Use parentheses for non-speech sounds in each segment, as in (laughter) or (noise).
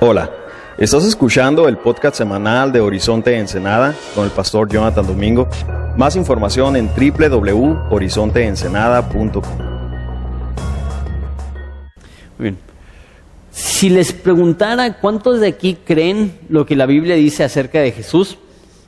Hola, estás escuchando el podcast semanal de Horizonte Ensenada con el pastor Jonathan Domingo. Más información en www.horizonteensenada.com. Muy bien. Si les preguntara cuántos de aquí creen lo que la Biblia dice acerca de Jesús,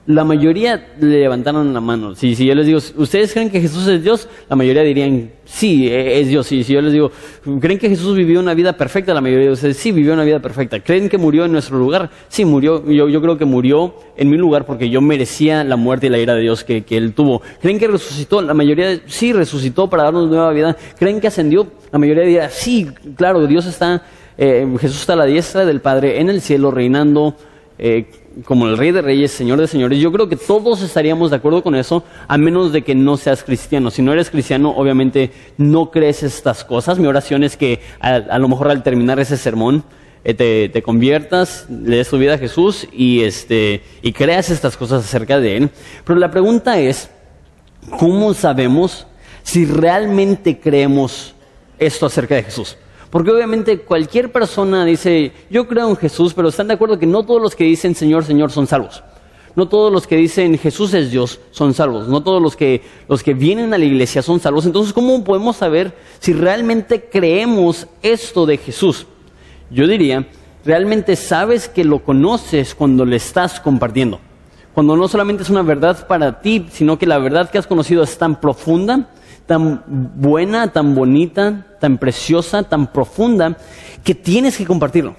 la mayoría le levantaron la mano. Si, si yo les digo, ¿ustedes creen que Jesús es Dios? La mayoría dirían, sí, e- es Dios. Si yo les digo, ¿creen que Jesús vivió una vida perfecta? La mayoría de ustedes, sí, vivió una vida perfecta. ¿Creen que murió en nuestro lugar? Sí, murió. Yo, yo creo que murió en mi lugar porque yo merecía la muerte y la ira de Dios que, Él tuvo. ¿Creen que resucitó? La mayoría, sí, resucitó para darnos nueva vida. ¿Creen que ascendió? La mayoría diría, sí, claro, Dios está, eh, Jesús está a la diestra del Padre en el cielo reinando. Eh, como el Rey de Reyes, Señor de Señores, yo creo que todos estaríamos de acuerdo con eso, a menos de que no seas cristiano. Si no eres cristiano, obviamente no crees estas cosas. Mi oración es que a, lo mejor al terminar ese sermón eh, te, te conviertas, le des tu vida a Jesús y, este, y creas estas cosas acerca de Él. Pero la pregunta es, ¿cómo sabemos si realmente creemos esto acerca de Jesús? Porque obviamente cualquier persona dice, yo creo en Jesús, pero están de acuerdo que no todos los que dicen Señor, Señor son salvos. No todos los que dicen Jesús es Dios son salvos. No todos los que, los que vienen a la iglesia son salvos. Entonces, ¿cómo podemos saber si realmente creemos esto de Jesús? Yo diría, realmente sabes que lo conoces cuando le estás compartiendo. Cuando no solamente es una verdad para ti, sino que la verdad que has conocido es tan profunda, tan buena, tan bonita, tan preciosa, tan profunda, que tienes que compartirlo.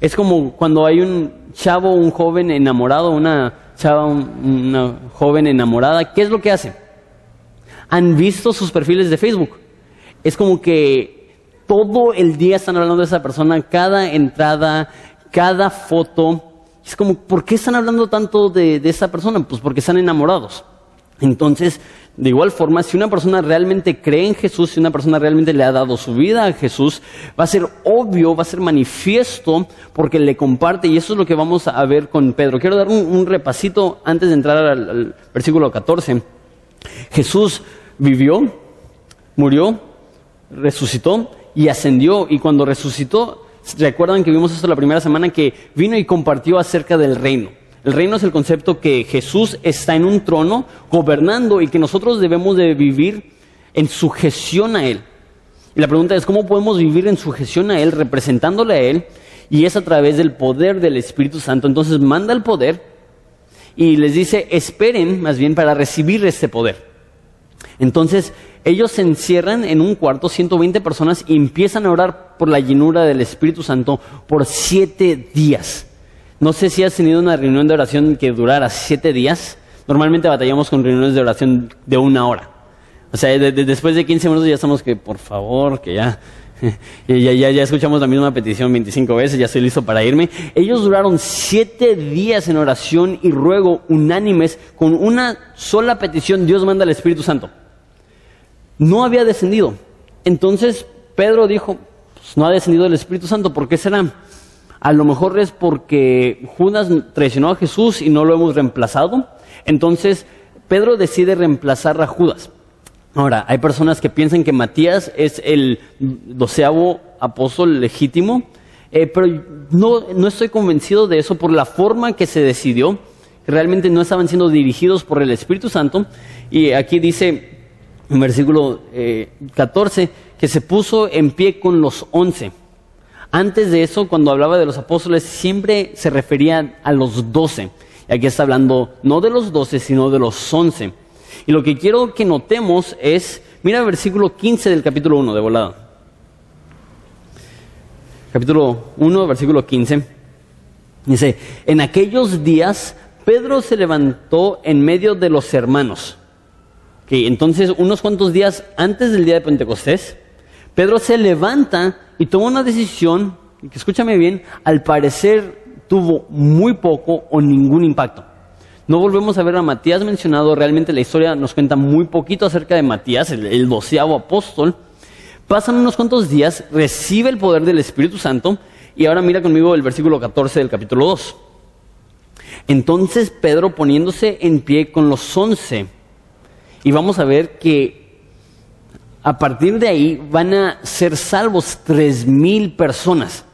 Es como cuando hay un chavo, un joven enamorado, una chava, un- una joven enamorada, ¿qué es lo que hace? Han visto sus perfiles de Facebook. Es como que todo el día están hablando de esa persona, cada entrada, cada foto. Es como, ¿por qué están hablando tanto de, de esa persona? Pues porque están enamorados. Entonces, de igual forma, si una persona realmente cree en Jesús, si una persona realmente le ha dado su vida a Jesús, va a ser obvio, va a ser manifiesto porque le comparte y eso es lo que vamos a ver con Pedro. Quiero dar un, repasito antes de entrar al, al versículo 14. Jesús vivió, murió, resucitó y ascendió. Y cuando resucitó, recuerdan que vimos esto la primera semana, que vino y compartió acerca del reino. El reino es el concepto que Jesús está en un trono gobernando y que nosotros debemos de vivir en sujeción a Él. Y la pregunta es, ¿cómo podemos vivir en sujeción a Él, representándole a Él? Y es a través del poder del Espíritu Santo. Entonces manda el poder y les dice, esperen más bien para recibir este poder. Entonces, ellos se encierran en un cuarto, 120 personas, y empiezan a orar por la llenura del Espíritu Santo por siete días. No sé si has tenido una reunión de oración que durara siete días. Normalmente batallamos con reuniones de oración de una hora. O sea, de- de- después de 15 minutos ya estamos que, por favor, que ya, (laughs) ya, ya, ya escuchamos la misma petición 25 veces, ya estoy listo para irme. Ellos duraron siete días en oración y ruego unánimes con una sola petición. Dios manda al Espíritu Santo. No había descendido. Entonces Pedro dijo, "Pues no ha descendido el Espíritu Santo, ¿por qué será? A lo mejor es porque Judas traicionó a Jesús y no lo hemos reemplazado. Entonces Pedro decide reemplazar a Judas. Ahora, hay personas que piensan que Matías es el doceavo apóstol legítimo, eh, pero no, no estoy convencido de eso por la forma que se decidió. Realmente no estaban siendo dirigidos por el Espíritu Santo. Y aquí dice en versículo eh, 14 que se puso en pie con los once. Antes de eso, cuando hablaba de los apóstoles, siempre se refería a los doce. Y aquí está hablando no de los doce, sino de los once. Y lo que quiero que notemos es, mira el versículo 15 del capítulo 1 de volada. Capítulo 1, versículo 15. Dice, en aquellos días Pedro se levantó en medio de los hermanos. Ok, entonces, unos cuantos días antes del día de Pentecostés, Pedro se levanta y toma una decisión que, escúchame bien, al parecer tuvo muy poco o ningún impacto. No volvemos a ver a Matías mencionado, realmente la historia nos cuenta muy poquito acerca de Matías, el, el doceavo apóstol. Pasan unos cuantos días, recibe el poder del Espíritu Santo y ahora mira conmigo el versículo 14 del capítulo 2. Entonces Pedro poniéndose en pie con los once, y vamos a ver que a partir de ahí van a ser salvos tres mil personas.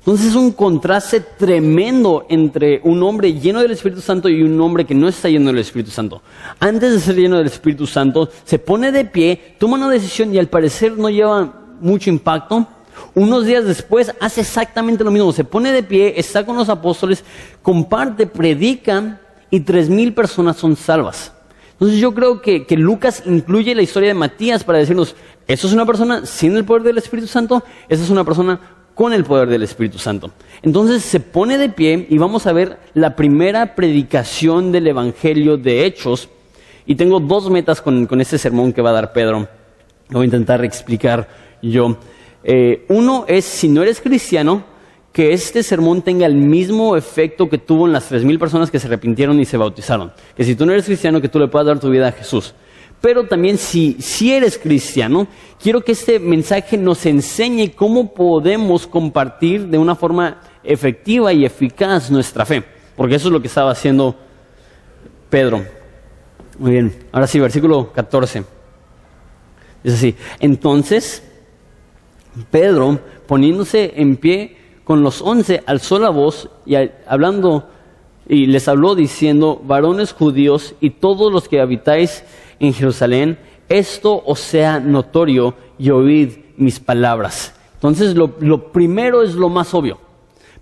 Entonces es un contraste tremendo entre un hombre lleno del Espíritu Santo y un hombre que no está lleno del Espíritu Santo. Antes de ser lleno del Espíritu Santo, se pone de pie, toma una decisión y al parecer no lleva mucho impacto. Unos días después hace exactamente lo mismo, se pone de pie, está con los apóstoles, comparte, predica y tres mil personas son salvas. Entonces yo creo que, que, Lucas incluye la historia de Matías para decirnos, eso es una persona sin el poder del Espíritu Santo, esa es una persona con el poder del Espíritu Santo. Entonces se pone de pie y vamos a ver la primera predicación del Evangelio de Hechos. Y tengo dos metas con, este sermón que va a dar Pedro. Lo voy a intentar explicar yo. Eh, uno es, si no eres cristiano, que este sermón tenga el mismo efecto que tuvo en las tres mil personas que se arrepintieron y se bautizaron. Que si tú no eres cristiano, que tú le puedas dar tu vida a Jesús. Pero también si, si eres cristiano, quiero que este mensaje nos enseñe cómo podemos compartir de una forma efectiva y eficaz nuestra fe. Porque eso es lo que estaba haciendo Pedro. Muy bien, ahora sí, versículo 14. Es así. Entonces, Pedro, poniéndose en pie con los once, alzó la voz y hablando y les habló diciendo, varones judíos y todos los que habitáis en Jerusalén, esto os sea notorio y oíd mis palabras. Entonces lo, primero es lo más obvio.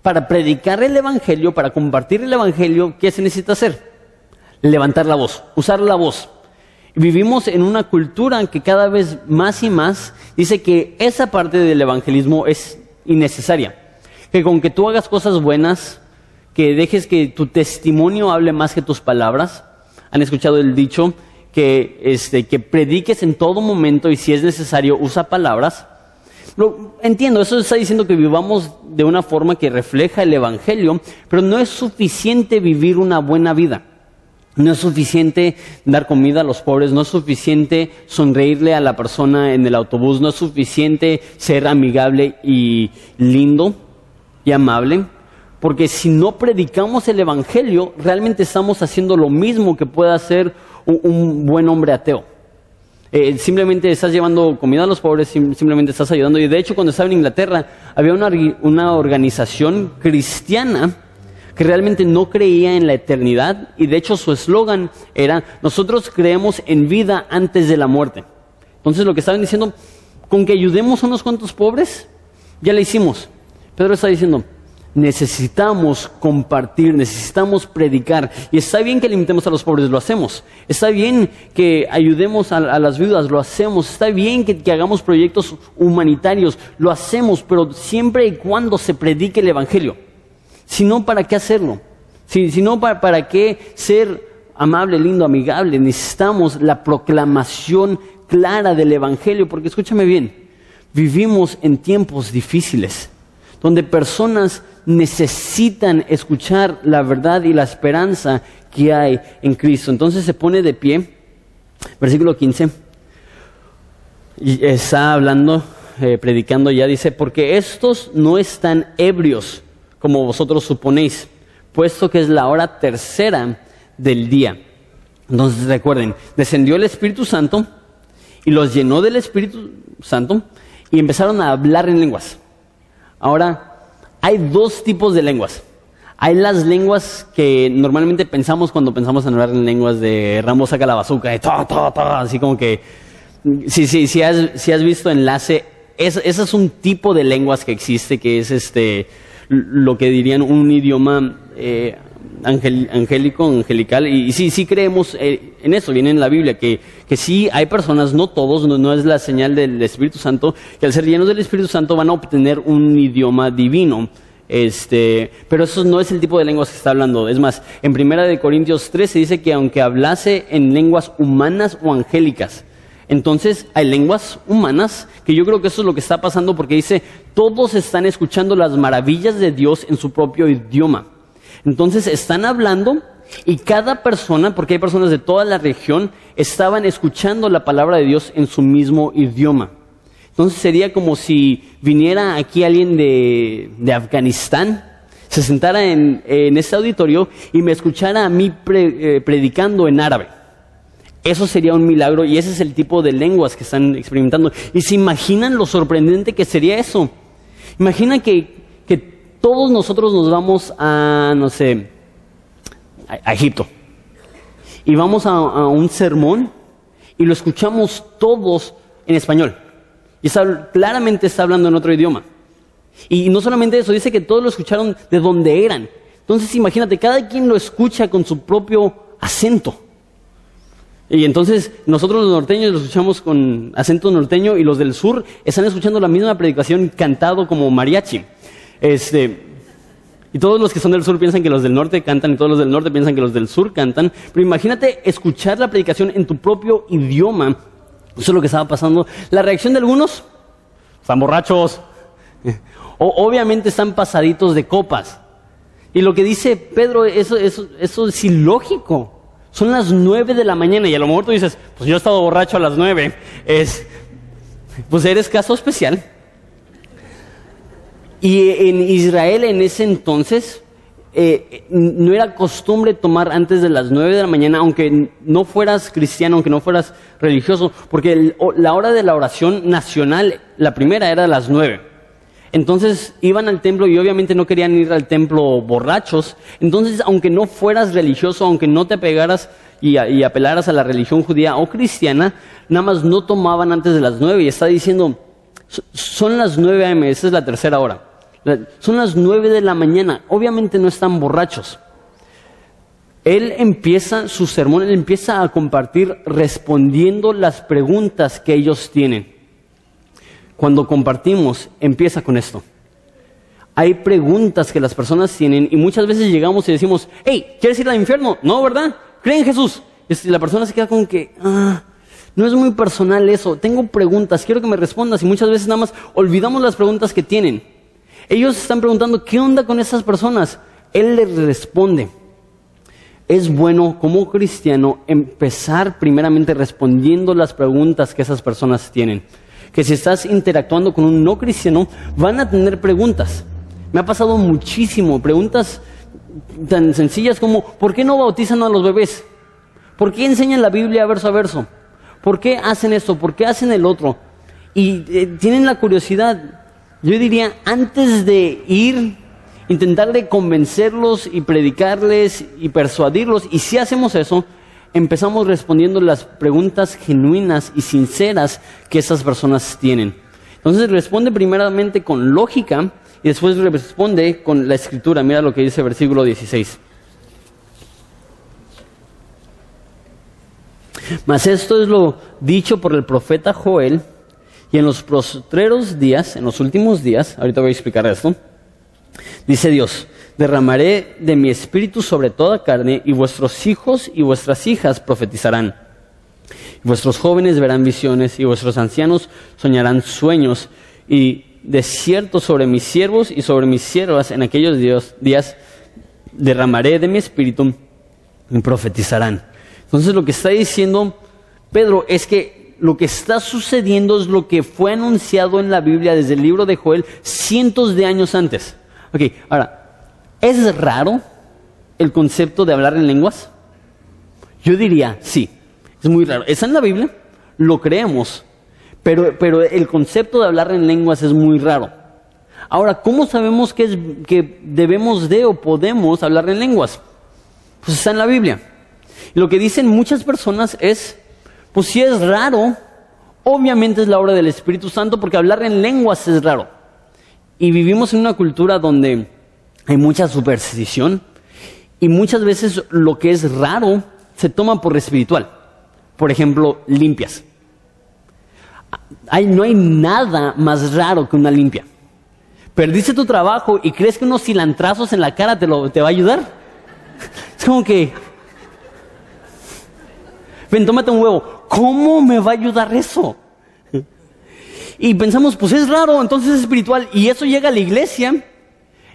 Para predicar el Evangelio, para compartir el Evangelio, ¿qué se necesita hacer? Levantar la voz, usar la voz. Vivimos en una cultura que cada vez más y más dice que esa parte del evangelismo es innecesaria. Que con que tú hagas cosas buenas, que dejes que tu testimonio hable más que tus palabras. Han escuchado el dicho, que, este, que prediques en todo momento y si es necesario usa palabras. Entiendo, eso está diciendo que vivamos de una forma que refleja el Evangelio, pero no es suficiente vivir una buena vida. No es suficiente dar comida a los pobres, no es suficiente sonreírle a la persona en el autobús, no es suficiente ser amigable y lindo y amable, porque si no predicamos el Evangelio, realmente estamos haciendo lo mismo que puede hacer un, buen hombre ateo. Eh, simplemente estás llevando comida a los pobres, simplemente estás ayudando. Y de hecho, cuando estaba en Inglaterra, había una, una organización cristiana que realmente no creía en la eternidad y de hecho su eslogan era, nosotros creemos en vida antes de la muerte. Entonces lo que estaban diciendo, con que ayudemos a unos cuantos pobres, ya le hicimos. Pedro está diciendo, necesitamos compartir, necesitamos predicar. Y está bien que limitemos a los pobres, lo hacemos. Está bien que ayudemos a, las viudas, lo hacemos. Está bien que, hagamos proyectos humanitarios, lo hacemos, pero siempre y cuando se predique el Evangelio. Si no, ¿para qué hacerlo? Si, no, ¿para, ¿para qué ser amable, lindo, amigable? Necesitamos la proclamación clara del Evangelio, porque escúchame bien, vivimos en tiempos difíciles donde personas necesitan escuchar la verdad y la esperanza que hay en Cristo. Entonces se pone de pie, versículo 15, y está hablando, eh, predicando ya, dice, porque estos no están ebrios como vosotros suponéis, puesto que es la hora tercera del día. Entonces recuerden, descendió el Espíritu Santo y los llenó del Espíritu Santo y empezaron a hablar en lenguas. Ahora, hay dos tipos de lenguas. Hay las lenguas que normalmente pensamos cuando pensamos en hablar en lenguas de Rambo saca la bazooka, de así como que, si, sí, sí, has, si has visto enlace, ese es un tipo de lenguas que existe, que es este, lo que dirían un idioma eh, angélico, angelical, y, sí, sí creemos eh, en eso, viene en la Biblia, que, que sí hay personas, no todos, no, es la señal del Espíritu Santo, que al ser llenos del Espíritu Santo van a obtener un idioma divino. Este, pero eso no es el tipo de lenguas que está hablando. Es más, en Primera de Corintios 3 se dice que aunque hablase en lenguas humanas o angélicas, entonces hay lenguas humanas, que yo creo que eso es lo que está pasando porque dice, todos están escuchando las maravillas de Dios en su propio idioma. Entonces están hablando y cada persona, porque hay personas de toda la región, estaban escuchando la palabra de Dios en su mismo idioma. Entonces sería como si viniera aquí alguien de, Afganistán, se sentara en, este auditorio y me escuchara a mí eh, predicando en árabe. Eso sería un milagro y ese es el tipo de lenguas que están experimentando. Y se imaginan lo sorprendente que sería eso. Imagina que todos nosotros nos vamos a, no sé, a, Egipto. Y vamos a, a, un sermón y lo escuchamos todos en español. Y está, claramente está hablando en otro idioma. Y no solamente eso, dice que todos lo escucharon de donde eran. Entonces imagínate, cada quien lo escucha con su propio acento. Y entonces nosotros los norteños lo escuchamos con acento norteño y los del sur están escuchando la misma predicación cantado como mariachi. Este, y todos los que son del sur piensan que los del norte cantan y todos los del norte piensan que los del sur cantan. Pero imagínate escuchar la predicación en tu propio idioma. Eso es lo que estaba pasando. La reacción de algunos, están borrachos. O, obviamente están pasaditos de copas. Y lo que dice Pedro, eso, eso, eso es ilógico. Son las nueve de la mañana y a lo mejor tú dices, pues yo he estado borracho a las nueve. Es, pues eres caso especial. Y en Israel en ese entonces eh, no era costumbre tomar antes de las nueve de la mañana, aunque no fueras cristiano, aunque no fueras religioso, porque la hora de la oración nacional, la primera era a las nueve. Entonces iban al templo y obviamente no querían ir al templo borrachos. Entonces, aunque no fueras religioso, aunque no te apegaras y, apelaras a la religión judía o cristiana, nada más no tomaban antes de las nueve. Y está diciendo, son las nueve a.m., esa es la tercera hora. Son las nueve de la mañana. Obviamente no están borrachos. Él empieza su sermón, él empieza a compartir respondiendo las preguntas que ellos tienen cuando compartimos, empieza con esto. Hay preguntas que las personas tienen y muchas veces llegamos y decimos, hey, ¿quieres ir al infierno? No, ¿verdad? Cree en Jesús. Y la persona se queda con que, ah, no es muy personal eso, tengo preguntas, quiero que me respondas y muchas veces nada más olvidamos las preguntas que tienen. Ellos están preguntando, ¿qué onda con esas personas? Él les responde. Es bueno como cristiano empezar primeramente respondiendo las preguntas que esas personas tienen que si estás interactuando con un no cristiano, van a tener preguntas. Me ha pasado muchísimo, preguntas tan sencillas como, ¿por qué no bautizan a los bebés? ¿Por qué enseñan la Biblia verso a verso? ¿Por qué hacen esto? ¿Por qué hacen el otro? Y eh, tienen la curiosidad. Yo diría, antes de ir, intentar de convencerlos y predicarles y persuadirlos, y si hacemos eso, empezamos respondiendo las preguntas genuinas y sinceras que esas personas tienen. Entonces responde primeramente con lógica y después responde con la escritura. Mira lo que dice el versículo 16. Mas esto es lo dicho por el profeta Joel, y en los postreros días, en los últimos días, ahorita voy a explicar esto, dice Dios, derramaré de mi espíritu sobre toda carne, y vuestros hijos y vuestras hijas profetizarán. Vuestros jóvenes verán visiones, y vuestros ancianos soñarán sueños, y de cierto sobre mis siervos y sobre mis siervas en aquellos días derramaré de mi espíritu y profetizarán. Entonces lo que está diciendo Pedro es que lo que está sucediendo es lo que fue anunciado en la Biblia desde el libro de Joel cientos de años antes. Ok, ahora, ¿Es raro el concepto de hablar en lenguas? Yo diría, sí, es muy raro. Está en la Biblia, lo creemos, pero, pero el concepto de hablar en lenguas es muy raro. Ahora, ¿cómo sabemos que, es, que debemos de o podemos hablar en lenguas? Pues está en la Biblia. lo que dicen muchas personas es, pues si es raro, obviamente es la obra del Espíritu Santo porque hablar en lenguas es raro. Y vivimos en una cultura donde hay mucha superstición y muchas veces lo que es raro se toma por espiritual. Por ejemplo, limpias. no hay nada más raro que una limpia. Perdiste tu trabajo y crees que unos cilantrazos en la cara te, lo, te va a ayudar. (laughs) Es como que, ven, tómate un huevo. ¿Cómo me va a ayudar eso? Y pensamos, pues es raro, entonces es espiritual. Y eso llega a la iglesia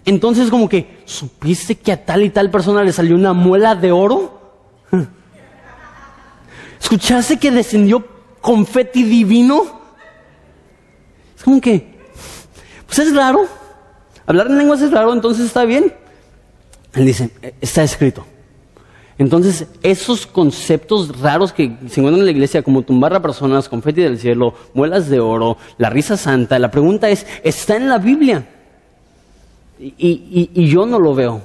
entonces como que, ¿supiste que a tal y tal persona le salió una muela de oro? ¿Escuchaste que descendió confeti divino? Es como que, pues es raro. Hablar en lenguas es raro, entonces está bien. Él dice, está escrito. Entonces, esos conceptos raros que se encuentran en la iglesia, como tumbar a personas, confeti del cielo, muelas de oro, la risa santa, la pregunta es, ¿está en la Biblia? Y, y- y yo no lo veo.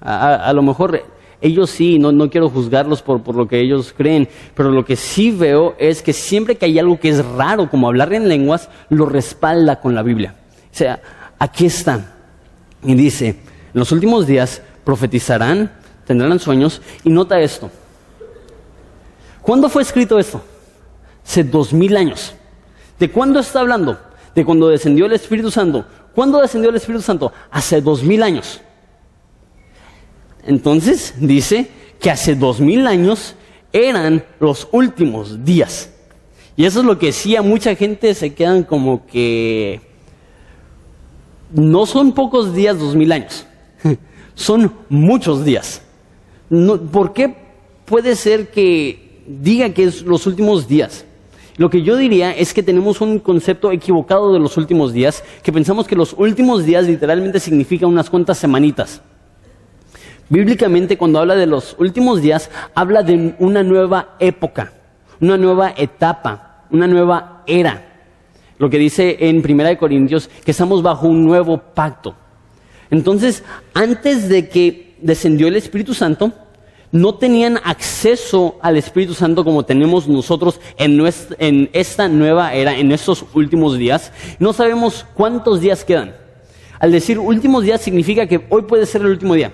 A, a- lo mejor ellos sí, no, no quiero juzgarlos por, por lo que ellos creen, pero lo que sí veo es que siempre que hay algo que es raro, como hablar en lenguas, lo respalda con la Biblia. O sea, aquí está. Y dice, en los últimos días profetizarán, tendrán sueños, y nota esto. ¿Cuándo fue escrito esto? Hace dos mil años. ¿De cuándo está hablando? De cuando descendió el Espíritu Santo. ¿Cuándo descendió el Espíritu Santo? Hace dos mil años. Entonces dice que hace dos mil años eran los últimos días. Y eso es lo que sí a mucha gente se quedan como que no son pocos días dos mil años, (laughs) son muchos días. ¿Por qué puede ser que diga que es los últimos días? Lo que yo diría es que tenemos un concepto equivocado de los últimos días, que pensamos que los últimos días literalmente significan unas cuantas semanitas. Bíblicamente, cuando habla de los últimos días, habla de una nueva época, una nueva etapa, una nueva era. Lo que dice en 1 Corintios, que estamos bajo un nuevo pacto. Entonces, antes de que descendió el Espíritu Santo, no tenían acceso al Espíritu Santo como tenemos nosotros en, esta nueva era, en estos últimos días. No sabemos cuántos días quedan. Al decir últimos días significa que hoy puede ser el último día.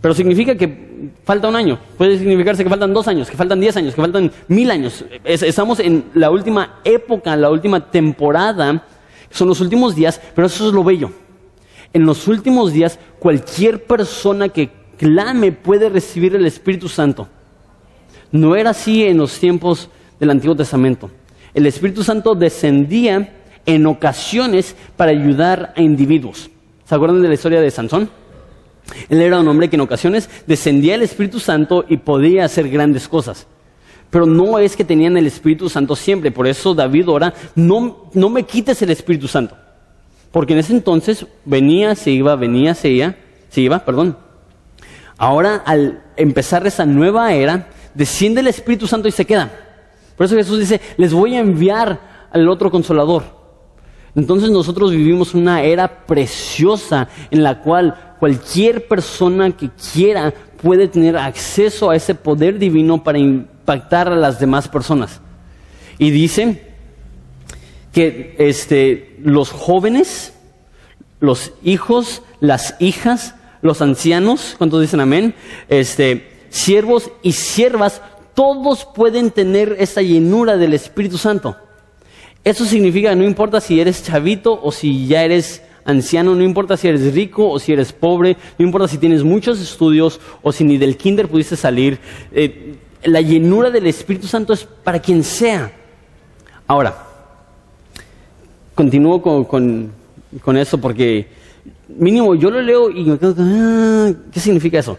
Pero significa que falta un año, puede significarse que faltan dos años, que faltan diez años, que faltan mil años. Es- estamos en la última época, la última temporada, son los últimos días, pero eso es lo bello. En los últimos días, cualquier persona que clame puede recibir el Espíritu Santo. No era así en los tiempos del Antiguo Testamento. El Espíritu Santo descendía en ocasiones para ayudar a individuos. ¿Se acuerdan de la historia de Sansón? Él era un hombre que en ocasiones descendía el Espíritu Santo y podía hacer grandes cosas. Pero no es que tenían el Espíritu Santo siempre. Por eso David ora, no, no me quites el Espíritu Santo. Porque en ese entonces venía, se iba, venía, se iba, se iba, perdón. Ahora, al empezar esa nueva era, desciende el Espíritu Santo y se queda. Por eso Jesús dice, les voy a enviar al otro consolador. Entonces nosotros vivimos una era preciosa en la cual cualquier persona que quiera puede tener acceso a ese poder divino para impactar a las demás personas. Y dice que este, los jóvenes, los hijos, las hijas, los ancianos, ¿cuántos dicen amén? Este, siervos y siervas, todos pueden tener esta llenura del Espíritu Santo. Eso significa, no importa si eres chavito o si ya eres anciano, no importa si eres rico o si eres pobre, no importa si tienes muchos estudios o si ni del kinder pudiste salir, eh, la llenura del Espíritu Santo es para quien sea. Ahora, continúo con, con, eso porque mínimo yo lo leo y me quedo, ah, ¿qué significa eso?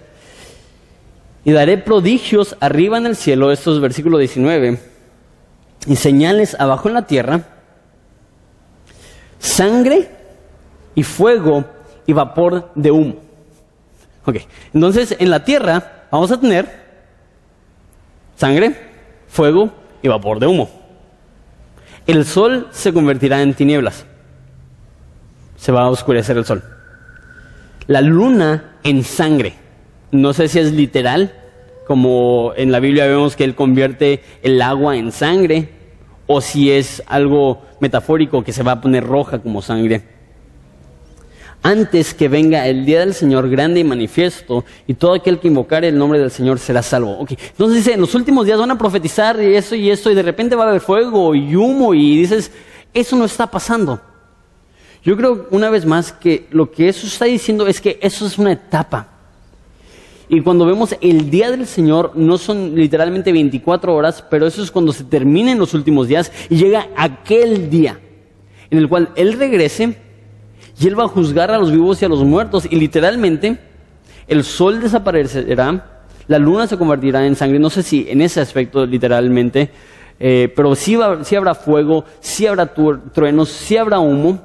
Y daré prodigios arriba en el cielo, esto es versículo 19, y señales abajo en la tierra, sangre y fuego y vapor de humo. Ok, entonces en la tierra vamos a tener sangre, fuego y vapor de humo. El sol se convertirá en tinieblas. Se va a oscurecer el sol. La luna en sangre. No sé si es literal, como en la Biblia vemos que Él convierte el agua en sangre, o si es algo metafórico que se va a poner roja como sangre. Antes que venga el día del Señor grande y manifiesto, y todo aquel que invocare el nombre del Señor será salvo. Ok, Entonces dice, en los últimos días van a profetizar y eso y esto, y de repente va a haber fuego y humo, y dices, eso no está pasando. Yo creo una vez más que lo que eso está diciendo es que eso es una etapa. Y cuando vemos el día del Señor, no son literalmente 24 horas, pero eso es cuando se terminen los últimos días y llega aquel día en el cual Él regrese y Él va a juzgar a los vivos y a los muertos. Y literalmente el sol desaparecerá, la luna se convertirá en sangre. No sé si en ese aspecto literalmente, eh, pero sí, va- sí habrá fuego, sí habrá truenos, sí habrá humo.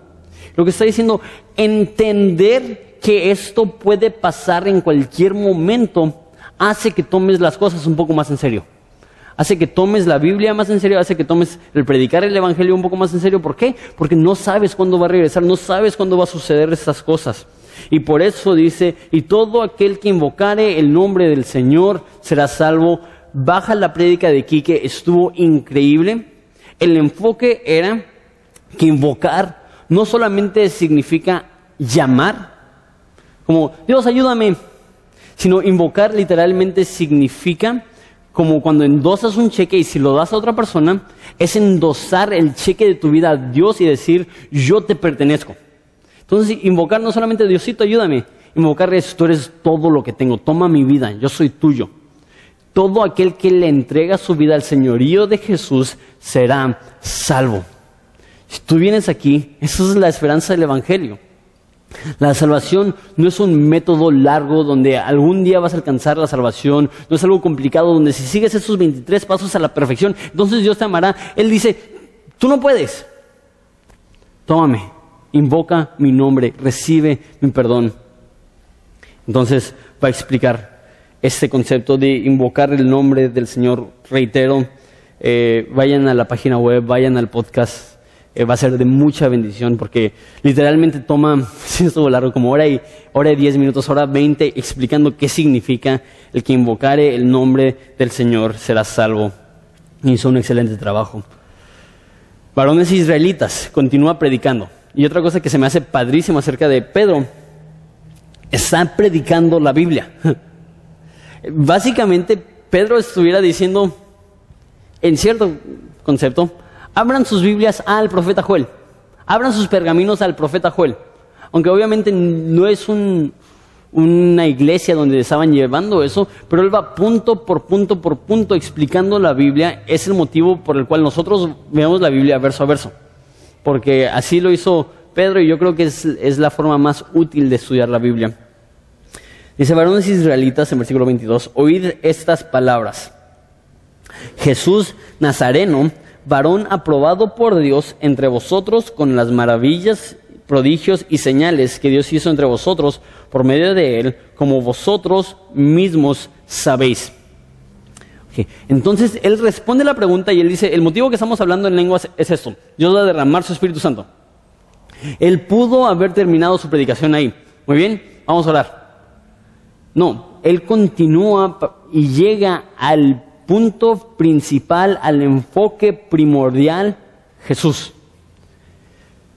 Lo que está diciendo, entender que esto puede pasar en cualquier momento hace que tomes las cosas un poco más en serio. Hace que tomes la Biblia más en serio, hace que tomes el predicar el Evangelio un poco más en serio. ¿Por qué? Porque no sabes cuándo va a regresar, no sabes cuándo va a suceder estas cosas. Y por eso dice, y todo aquel que invocare el nombre del Señor será salvo. Baja la prédica de Quique, estuvo increíble. El enfoque era que invocar no solamente significa llamar, como Dios ayúdame, sino invocar literalmente significa como cuando endosas un cheque y si lo das a otra persona, es endosar el cheque de tu vida a Dios y decir, yo te pertenezco. Entonces, invocar no solamente Diosito, ayúdame, invocar es, tú eres todo lo que tengo, toma mi vida, yo soy tuyo. Todo aquel que le entrega su vida al señorío de Jesús será salvo. Si tú vienes aquí, esa es la esperanza del Evangelio. La salvación no es un método largo donde algún día vas a alcanzar la salvación, no es algo complicado donde si sigues esos 23 pasos a la perfección, entonces Dios te amará. Él dice, tú no puedes, tómame, invoca mi nombre, recibe mi perdón. Entonces va a explicar este concepto de invocar el nombre del Señor, reitero, eh, vayan a la página web, vayan al podcast eh, va a ser de mucha bendición porque literalmente toma, (laughs) si estuvo largo, como hora y, hora y diez minutos, hora veinte, explicando qué significa el que invocare el nombre del Señor será salvo. Hizo un excelente trabajo. Varones israelitas, continúa predicando. Y otra cosa que se me hace padrísimo acerca de Pedro, está predicando la Biblia. (laughs) Básicamente, Pedro estuviera diciendo, en cierto concepto, abran sus Biblias al profeta Joel, abran sus pergaminos al profeta Joel. Aunque obviamente no es una iglesia donde estaban llevando eso, pero él va punto por punto por punto explicando la Biblia. Es el motivo por el cual nosotros vemos la Biblia verso a verso. Porque así lo hizo Pedro y yo creo que es, es la forma más útil de estudiar la Biblia. Dice, varones israelitas en versículo 22, oíd estas palabras. Jesús Nazareno, varón aprobado por Dios entre vosotros con las maravillas, prodigios y señales que Dios hizo entre vosotros por medio de él, como vosotros mismos sabéis. Entonces él responde la pregunta y él dice, el motivo que estamos hablando en lenguas es esto, Dios va a derramar su Espíritu Santo. Él pudo haber terminado su predicación ahí. Muy bien, vamos a orar. No, él continúa y llega al punto principal, al enfoque primordial, Jesús.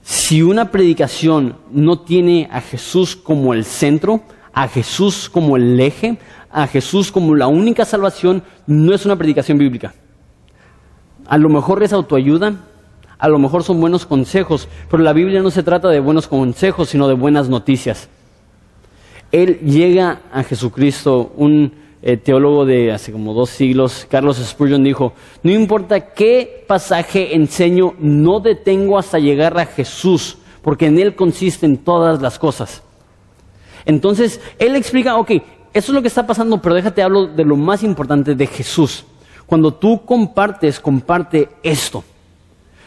Si una predicación no tiene a Jesús como el centro, a Jesús como el eje, a Jesús como la única salvación, no es una predicación bíblica. A lo mejor es autoayuda, a lo mejor son buenos consejos, pero la Biblia no se trata de buenos consejos, sino de buenas noticias. Él llega a Jesucristo, un eh, teólogo de hace como dos siglos, Carlos Spurgeon, dijo, no importa qué pasaje enseño, no detengo hasta llegar a Jesús, porque en Él consisten todas las cosas. Entonces, Él explica, ok, eso es lo que está pasando, pero déjate hablo de lo más importante de Jesús. Cuando tú compartes, comparte esto.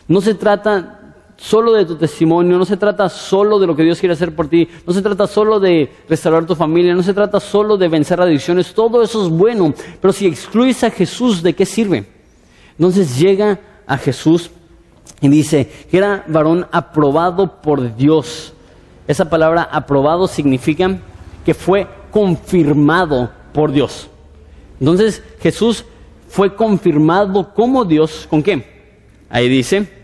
No se trata solo de tu testimonio, no se trata solo de lo que Dios quiere hacer por ti, no se trata solo de restaurar tu familia, no se trata solo de vencer adicciones, todo eso es bueno, pero si excluyes a Jesús, ¿de qué sirve? Entonces llega a Jesús y dice que era varón aprobado por Dios. Esa palabra aprobado significa que fue confirmado por Dios. Entonces Jesús fue confirmado como Dios, ¿con qué? Ahí dice,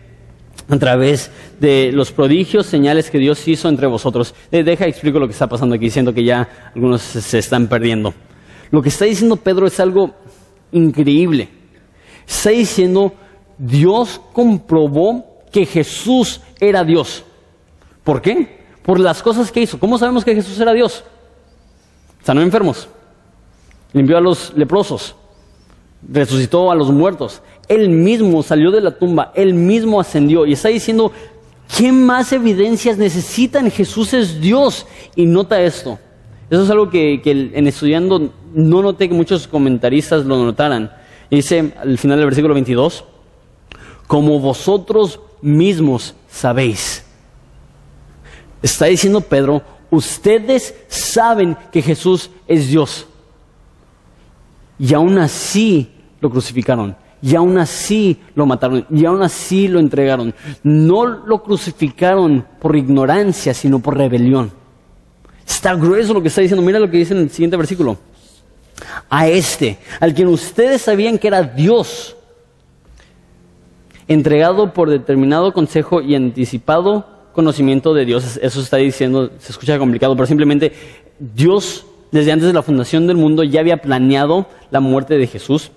a través de los prodigios, señales que Dios hizo entre vosotros. deja explico lo que está pasando aquí, diciendo que ya algunos se están perdiendo. Lo que está diciendo Pedro es algo increíble. Está diciendo, Dios comprobó que Jesús era Dios. ¿Por qué? Por las cosas que hizo. ¿Cómo sabemos que Jesús era Dios? Sanó enfermos, limpió a los leprosos, resucitó a los muertos, él mismo salió de la tumba, Él mismo ascendió y está diciendo, ¿qué más evidencias necesitan? Jesús es Dios. Y nota esto. Eso es algo que, en estudiando no noté que muchos comentaristas lo notaran. Dice al final del versículo 22, como vosotros mismos sabéis. Está diciendo Pedro, ustedes saben que Jesús es Dios. Y aún así lo crucificaron. Y aún así lo mataron. Y aún así lo entregaron. No lo crucificaron por ignorancia, sino por rebelión. Está grueso lo que está diciendo. Mira lo que dice en el siguiente versículo. A este, al quien ustedes sabían que era Dios, entregado por determinado consejo y anticipado conocimiento de Dios. Eso está diciendo, se escucha complicado, pero simplemente Dios, desde antes de la fundación del mundo, ya había planeado la muerte de Jesús.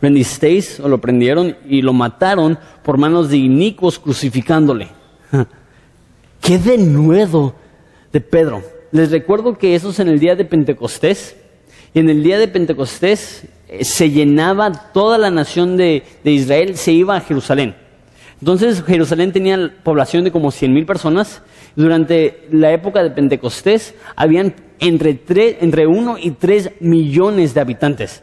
Rendisteis o lo prendieron y lo mataron por manos de inicuos crucificándole. (laughs) ¡Qué denuedo de Pedro! Les recuerdo que eso es en el día de Pentecostés. Y en el día de Pentecostés eh, se llenaba toda la nación de, de Israel, se iba a Jerusalén. Entonces Jerusalén tenía población de como 100 mil personas. Durante la época de Pentecostés habían entre, tres, entre 1 y 3 millones de habitantes.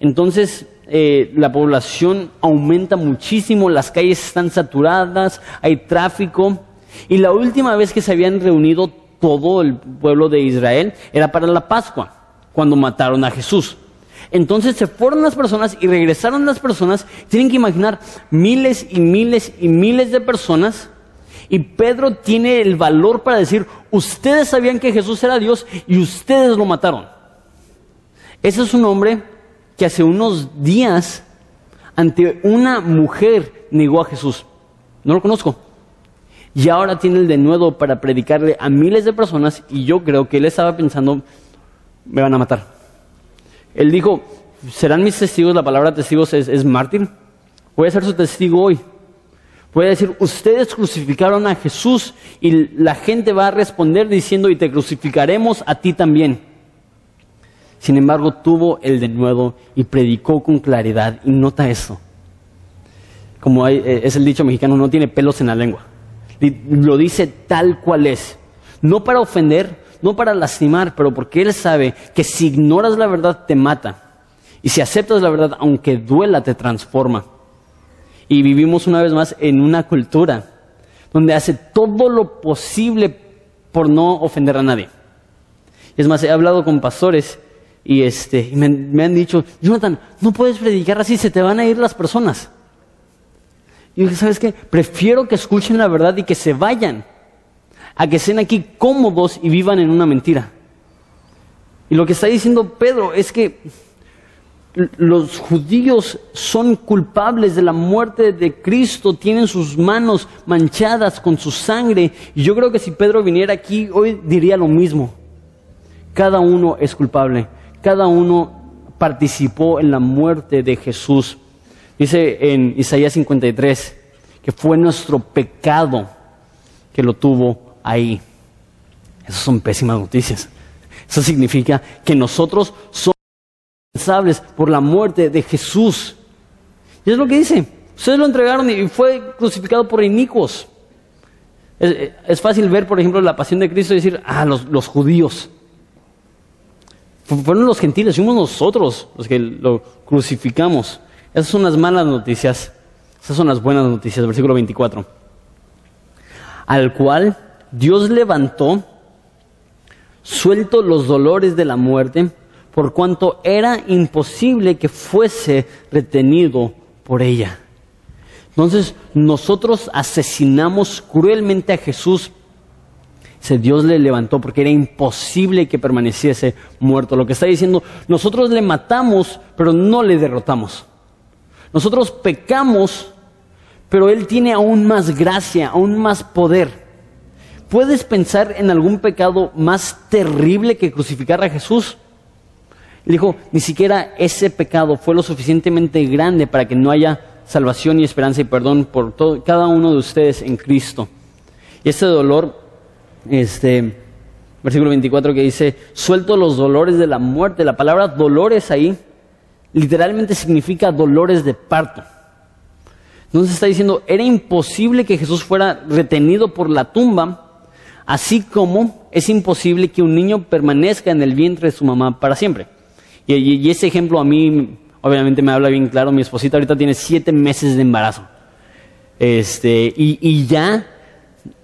Entonces eh, la población aumenta muchísimo, las calles están saturadas, hay tráfico. Y la última vez que se habían reunido todo el pueblo de Israel era para la Pascua, cuando mataron a Jesús. Entonces se fueron las personas y regresaron las personas. Tienen que imaginar miles y miles y miles de personas. Y Pedro tiene el valor para decir, ustedes sabían que Jesús era Dios y ustedes lo mataron. Ese es un hombre que hace unos días ante una mujer negó a Jesús. No lo conozco. Y ahora tiene el denuedo para predicarle a miles de personas y yo creo que él estaba pensando, me van a matar. Él dijo, ¿serán mis testigos? La palabra testigos es, mártir. Voy a ser su testigo hoy. Voy a decir, ustedes crucificaron a Jesús y la gente va a responder diciendo, y te crucificaremos a ti también. Sin embargo, tuvo el denuedo y predicó con claridad. Y nota eso. Como eh, es el dicho mexicano, no tiene pelos en la lengua. Lo dice tal cual es. No para ofender, no para lastimar, pero porque Él sabe que si ignoras la verdad te mata. Y si aceptas la verdad, aunque duela, te transforma. Y vivimos una vez más en una cultura donde hace todo lo posible por no ofender a nadie. Es más, he hablado con pastores y, este, me, han dicho, Jonathan, no puedes predicar así, se te van a ir las personas. Y dije, ¿sabes qué? Prefiero que escuchen la verdad y que se vayan a que estén aquí cómodos y vivan en una mentira. Y lo que está diciendo Pedro es que los judíos son culpables de la muerte de Cristo, tienen sus manos manchadas con su sangre. Y yo creo que si Pedro viniera aquí hoy diría lo mismo. Cada uno es culpable, cada uno participó en la muerte de Jesús. Dice en Isaías 53 que fue nuestro pecado que lo tuvo ahí. Esas son pésimas noticias. Eso significa que nosotros somos responsables por la muerte de Jesús. Y es lo que dice. Ustedes lo entregaron y fue crucificado por inicuos. Es, fácil ver, por ejemplo, la pasión de Cristo y decir, ah, los, los judíos. Fueron los gentiles, fuimos nosotros los que lo crucificamos. Esas son las malas noticias. Esas son las buenas noticias. Versículo 24. Al cual Dios levantó, suelto los dolores de la muerte, por cuanto era imposible que fuese retenido por ella. Entonces nosotros asesinamos cruelmente a Jesús. Se Dios le levantó porque era imposible que permaneciese muerto. Lo que está diciendo, nosotros le matamos, pero no le derrotamos. Nosotros pecamos, pero Él tiene aún más gracia, aún más poder. ¿Puedes pensar en algún pecado más terrible que crucificar a Jesús? Le dijo, ni siquiera ese pecado fue lo suficientemente grande para que no haya salvación y esperanza y perdón por todo, cada uno de ustedes en Cristo. Y ese dolor, este, versículo 24 que dice, suelto los dolores de la muerte. La palabra dolores ahí literalmente significa dolores de parto. Entonces está diciendo, era imposible que Jesús fuera retenido por la tumba así como es imposible que un niño permanezca en el vientre de su mamá para siempre. Y, ese ejemplo a mí, obviamente me habla bien claro, mi esposita ahorita tiene siete meses de embarazo. Este, y, ya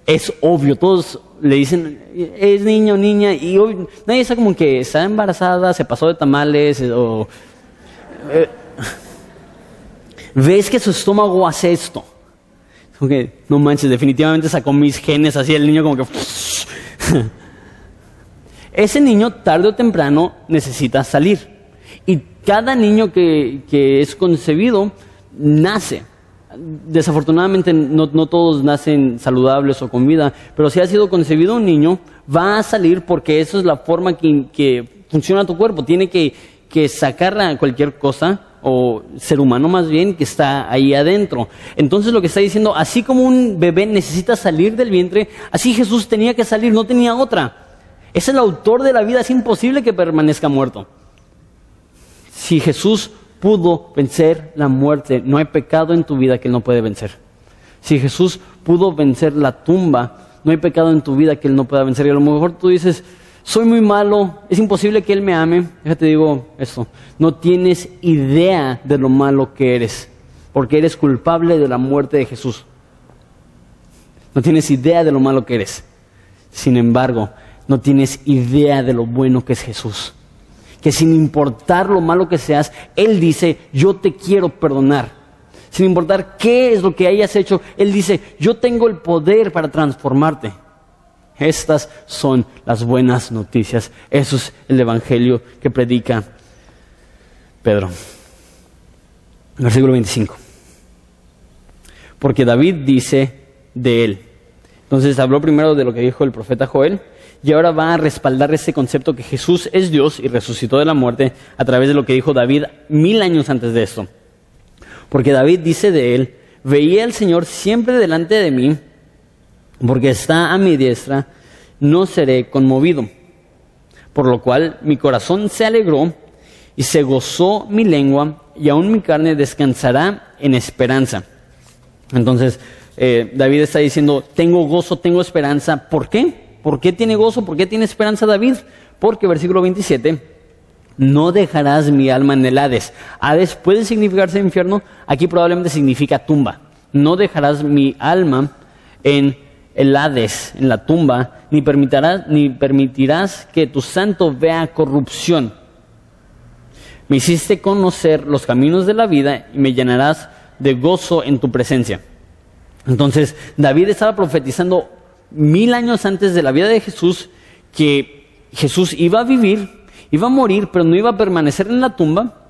es obvio, todos le dicen, es niño, niña, y hoy, nadie sabe como que está embarazada, se pasó de tamales, o, eh, ves que su estómago hace esto. No manches, definitivamente sacó mis genes así el niño como que... (laughs) Ese niño tarde o temprano necesita salir. Y cada niño que, que es concebido nace. Desafortunadamente no, no, todos nacen saludables o con vida, pero si ha sido concebido un niño, va a salir porque eso es la forma que, que funciona tu cuerpo. Tiene que, que sacar cualquier cosa o ser humano más bien que está ahí adentro. Entonces lo que está diciendo, así como un bebé necesita salir del vientre, así Jesús tenía que salir, no tenía otra. Es el autor de la vida, es imposible que permanezca muerto. Si Jesús pudo vencer la muerte, no hay pecado en tu vida que Él no puede vencer. Si Jesús pudo vencer la tumba, no hay pecado en tu vida que Él no pueda vencer. Y a lo mejor tú dices, soy muy malo, es imposible que Él me ame. Déjate digo esto, no tienes idea de lo malo que eres, porque eres culpable de la muerte de Jesús. No tienes idea de lo malo que eres. Sin embargo, no tienes idea de lo bueno que es Jesús. Que sin importar lo malo que seas, Él dice, yo te quiero perdonar. Sin importar qué es lo que hayas hecho, Él dice, yo tengo el poder para transformarte. Estas son las buenas noticias. Eso es el Evangelio que predica Pedro. Versículo 25. Porque David dice de él. Entonces habló primero de lo que dijo el profeta Joel y ahora va a respaldar ese concepto que Jesús es Dios y resucitó de la muerte a través de lo que dijo David mil años antes de esto. Porque David dice de él, veía al Señor siempre delante de mí, porque está a mi diestra, no seré conmovido. Por lo cual mi corazón se alegró y se gozó mi lengua y aún mi carne descansará en esperanza. Entonces, eh, David está diciendo, tengo gozo, tengo esperanza. ¿Por qué? ¿Por qué tiene gozo? ¿Por qué tiene esperanza David? Porque versículo 27, no dejarás mi alma en el Hades. Hades puede significarse infierno, aquí probablemente significa tumba. No dejarás mi alma en el Hades, en la tumba, ni permitirás, ni permitirás que tu santo vea corrupción. Me hiciste conocer los caminos de la vida y me llenarás de gozo en tu presencia. Entonces, David estaba profetizando mil años antes de la vida de Jesús que Jesús iba a vivir, iba a morir, pero no iba a permanecer en la tumba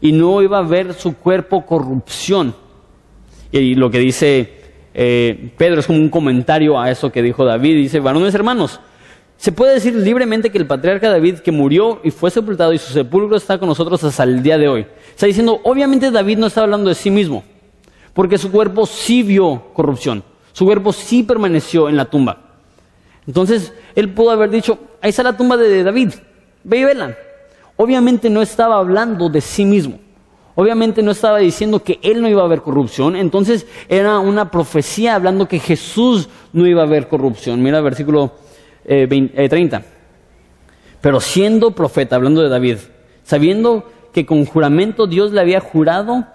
y no iba a ver su cuerpo corrupción. Y lo que dice eh, Pedro es como un comentario a eso que dijo David. Dice, varones hermanos, se puede decir libremente que el patriarca David que murió y fue sepultado y su sepulcro está con nosotros hasta el día de hoy. Está diciendo, obviamente David no está hablando de sí mismo, porque su cuerpo sí vio corrupción. Su cuerpo sí permaneció en la tumba. Entonces, él pudo haber dicho, ahí está la tumba de David, ve y vela. Obviamente no estaba hablando de sí mismo. Obviamente no estaba diciendo que él no iba a haber corrupción. Entonces era una profecía hablando que Jesús no iba a haber corrupción. Mira el versículo 30. Eh, eh, Pero siendo profeta, hablando de David, sabiendo que con juramento Dios le había jurado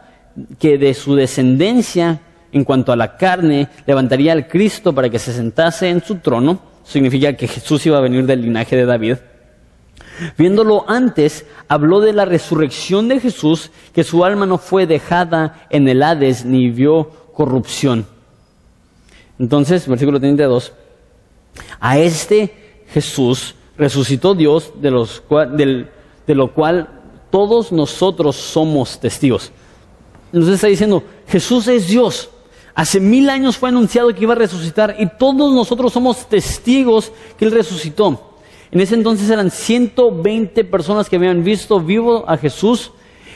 que de su descendencia en cuanto a la carne, levantaría al Cristo para que se sentase en su trono. Significa que Jesús iba a venir del linaje de David. Viéndolo antes, habló de la resurrección de Jesús, que su alma no fue dejada en el Hades ni vio corrupción. Entonces, versículo 32, a este Jesús resucitó Dios, de, los, de lo cual todos nosotros somos testigos. Nos está diciendo, Jesús es Dios. Hace mil años fue anunciado que iba a resucitar y todos nosotros somos testigos que Él resucitó. En ese entonces eran 120 personas que habían visto vivo a Jesús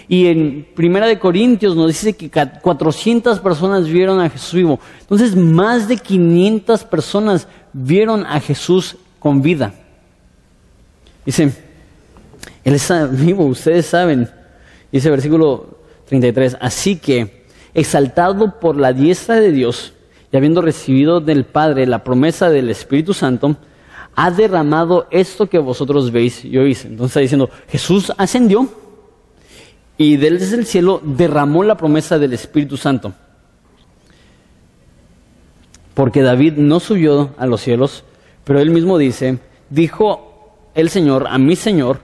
y en Primera de Corintios nos dice que 400 personas vieron a Jesús vivo. Entonces más de 500 personas vieron a Jesús con vida. Dice, Él está vivo, ustedes saben. Dice versículo 33, así que exaltado por la diestra de Dios y habiendo recibido del Padre la promesa del Espíritu Santo, ha derramado esto que vosotros veis y oís. Entonces está diciendo, Jesús ascendió y desde el cielo derramó la promesa del Espíritu Santo. Porque David no subió a los cielos, pero él mismo dice, dijo el Señor a mi Señor,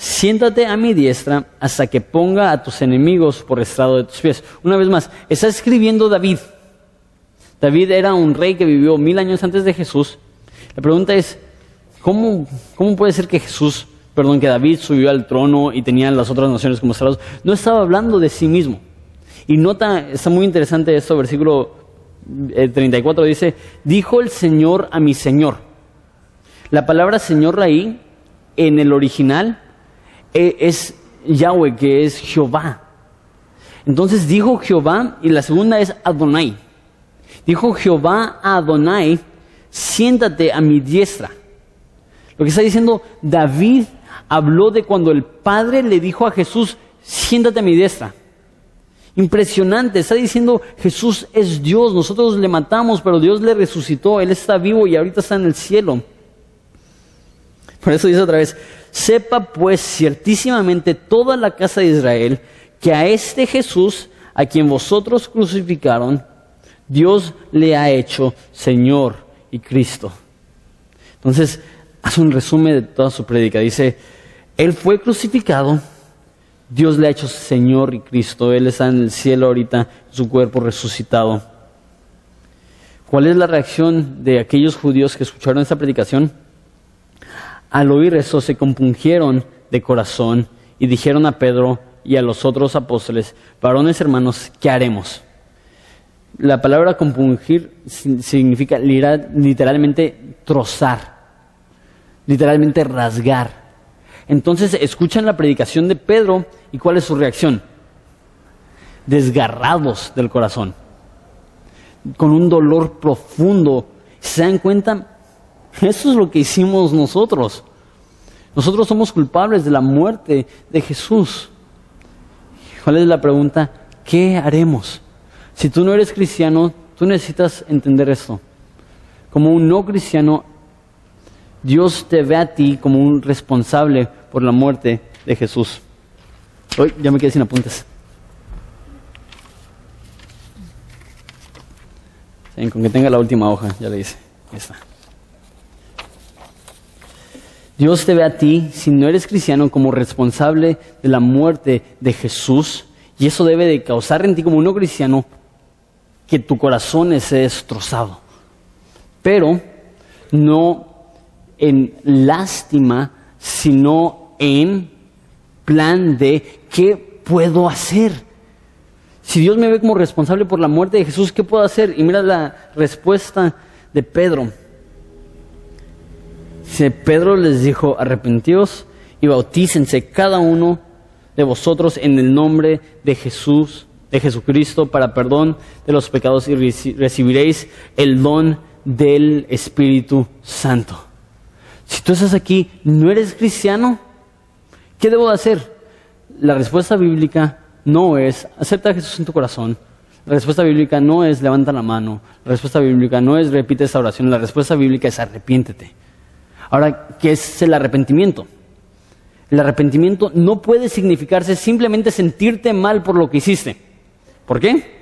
siéntate a mi diestra hasta que ponga a tus enemigos por estrado de tus pies. Una vez más, está escribiendo David. David era un rey que vivió mil años antes de Jesús. La pregunta es, ¿cómo, cómo puede ser que Jesús, perdón, que David subió al trono y tenía las otras naciones como estrados? No estaba hablando de sí mismo. Y nota, está muy interesante esto, versículo 34 eh, dice, dijo el Señor a mi Señor. La palabra Señor ahí, en el original, es Yahweh, que es Jehová. Entonces dijo Jehová, y la segunda es Adonai. Dijo Jehová a Adonai, siéntate a mi diestra. Lo que está diciendo David habló de cuando el Padre le dijo a Jesús, siéntate a mi diestra. Impresionante, está diciendo Jesús es Dios, nosotros le matamos, pero Dios le resucitó, Él está vivo y ahorita está en el cielo. Por eso dice otra vez, sepa pues ciertísimamente toda la casa de Israel que a este Jesús, a quien vosotros crucificaron, Dios le ha hecho Señor y Cristo. Entonces, hace un resumen de toda su prédica. Dice, Él fue crucificado, Dios le ha hecho Señor y Cristo, Él está en el cielo ahorita, su cuerpo resucitado. ¿Cuál es la reacción de aquellos judíos que escucharon esta predicación? Al oír eso se compungieron de corazón y dijeron a Pedro y a los otros apóstoles, varones hermanos, ¿qué haremos? La palabra compungir significa literalmente trozar, literalmente rasgar. Entonces escuchan la predicación de Pedro y ¿cuál es su reacción? Desgarrados del corazón, con un dolor profundo. ¿Se dan cuenta? Eso es lo que hicimos nosotros. Nosotros somos culpables de la muerte de Jesús. ¿Cuál es la pregunta? ¿Qué haremos? Si tú no eres cristiano, tú necesitas entender esto. Como un no cristiano, Dios te ve a ti como un responsable por la muerte de Jesús. Hoy ya me quedé sin apuntes. con que tenga la última hoja, ya le hice. está. Dios te ve a ti, si no eres cristiano, como responsable de la muerte de Jesús. Y eso debe de causar en ti como no cristiano que tu corazón esté destrozado. Pero no en lástima, sino en plan de qué puedo hacer. Si Dios me ve como responsable por la muerte de Jesús, ¿qué puedo hacer? Y mira la respuesta de Pedro. Pedro les dijo, arrepentíos y bautícense cada uno de vosotros en el nombre de Jesús de Jesucristo para perdón de los pecados y recibiréis el don del Espíritu Santo. Si tú estás aquí, no eres cristiano, ¿qué debo de hacer? La respuesta bíblica no es acepta a Jesús en tu corazón. La respuesta bíblica no es levanta la mano. La respuesta bíblica no es repite esta oración. La respuesta bíblica es arrepiéntete. Ahora, ¿qué es el arrepentimiento? El arrepentimiento no puede significarse simplemente sentirte mal por lo que hiciste. ¿Por qué?